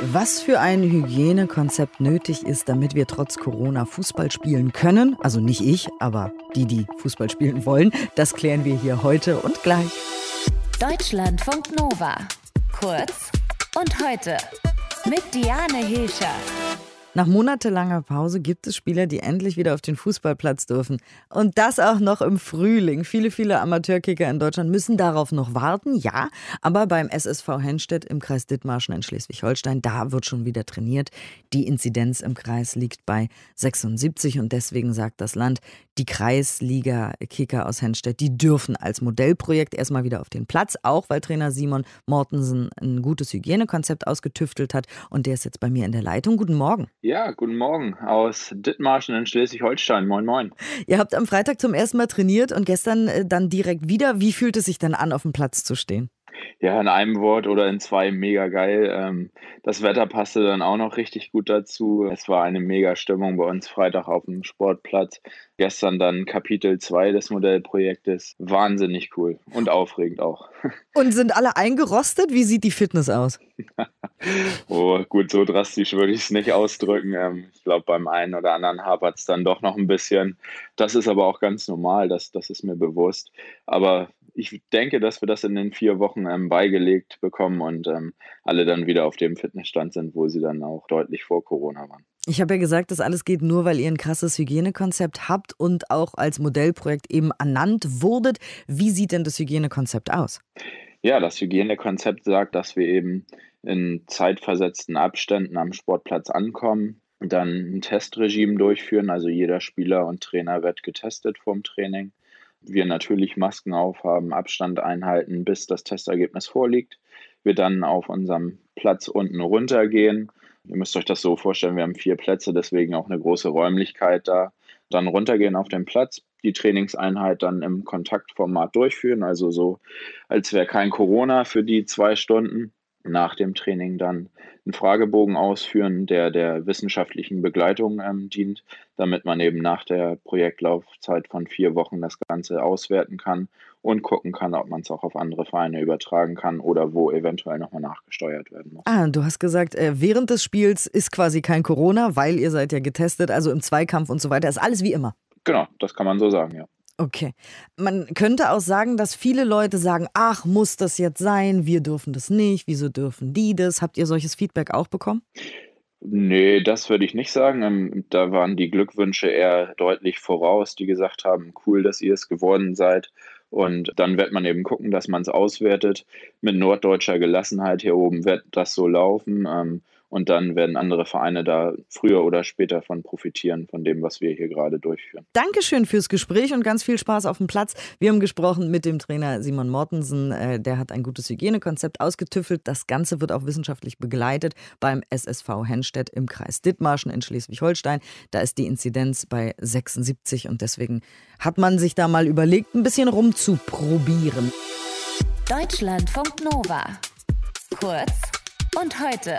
Was für ein Hygienekonzept nötig ist, damit wir trotz Corona Fußball spielen können, also nicht ich, aber die, die Fußball spielen wollen, das klären wir hier heute und gleich. Deutschlandfunk Nova. Kurz und heute mit Diane Hilscher. Nach monatelanger Pause gibt es Spieler, die endlich wieder auf den Fußballplatz dürfen. Und das auch noch im Frühling. Viele, viele Amateurkicker in Deutschland müssen darauf noch warten, ja. Aber beim SSV Henstedt im Kreis Dithmarschen in Schleswig-Holstein, da wird schon wieder trainiert. Die Inzidenz im Kreis liegt bei 76 und deswegen sagt das Land, die Kreisliga-Kicker aus Henstedt, die dürfen als Modellprojekt erstmal wieder auf den Platz, auch weil Trainer Simon Mortensen ein gutes Hygienekonzept ausgetüftelt hat. Und der ist jetzt bei mir in der Leitung. Guten Morgen. Ja, guten Morgen aus Dithmarschen in Schleswig-Holstein. Moin, moin. Ihr habt am Freitag zum ersten Mal trainiert und gestern äh, dann direkt wieder. Wie fühlt es sich dann an, auf dem Platz zu stehen? Ja, in einem Wort oder in zwei mega geil. Ähm, das Wetter passte dann auch noch richtig gut dazu. Es war eine mega Stimmung bei uns Freitag auf dem Sportplatz. Gestern dann Kapitel 2 des Modellprojektes. Wahnsinnig cool und aufregend auch. Und sind alle eingerostet? Wie sieht die Fitness aus? oh, gut, so drastisch würde ich es nicht ausdrücken. Ähm, ich glaube, beim einen oder anderen hapert es dann doch noch ein bisschen. Das ist aber auch ganz normal, das, das ist mir bewusst. Aber ich denke, dass wir das in den vier Wochen ähm, beigelegt bekommen und ähm, alle dann wieder auf dem Fitnessstand sind, wo sie dann auch deutlich vor Corona waren. Ich habe ja gesagt, das alles geht nur, weil ihr ein krasses Hygienekonzept habt und auch als Modellprojekt eben ernannt wurdet. Wie sieht denn das Hygienekonzept aus? Ja, das Hygienekonzept sagt, dass wir eben in zeitversetzten Abständen am Sportplatz ankommen, dann ein Testregime durchführen. Also jeder Spieler und Trainer wird getestet vorm Training wir natürlich Masken aufhaben, Abstand einhalten, bis das Testergebnis vorliegt. Wir dann auf unserem Platz unten runtergehen. Ihr müsst euch das so vorstellen, wir haben vier Plätze, deswegen auch eine große Räumlichkeit da. Dann runtergehen auf den Platz, die Trainingseinheit dann im Kontaktformat durchführen, also so, als wäre kein Corona für die zwei Stunden nach dem Training dann einen Fragebogen ausführen, der der wissenschaftlichen Begleitung ähm, dient, damit man eben nach der Projektlaufzeit von vier Wochen das Ganze auswerten kann und gucken kann, ob man es auch auf andere Vereine übertragen kann oder wo eventuell nochmal nachgesteuert werden muss. Ah, du hast gesagt, äh, während des Spiels ist quasi kein Corona, weil ihr seid ja getestet, also im Zweikampf und so weiter, ist alles wie immer. Genau, das kann man so sagen, ja. Okay. Man könnte auch sagen, dass viele Leute sagen, ach, muss das jetzt sein? Wir dürfen das nicht. Wieso dürfen die das? Habt ihr solches Feedback auch bekommen? Nee, das würde ich nicht sagen. Ähm, da waren die Glückwünsche eher deutlich voraus, die gesagt haben, cool, dass ihr es geworden seid. Und dann wird man eben gucken, dass man es auswertet. Mit norddeutscher Gelassenheit hier oben wird das so laufen. Und dann werden andere Vereine da früher oder später von profitieren, von dem, was wir hier gerade durchführen. Dankeschön fürs Gespräch und ganz viel Spaß auf dem Platz. Wir haben gesprochen mit dem Trainer Simon Mortensen. Äh, der hat ein gutes Hygienekonzept ausgetüffelt. Das Ganze wird auch wissenschaftlich begleitet beim SSV Henstedt im Kreis Dithmarschen in Schleswig-Holstein. Da ist die Inzidenz bei 76 und deswegen hat man sich da mal überlegt, ein bisschen rumzuprobieren. Deutschlandfunk Nova. Kurz und heute.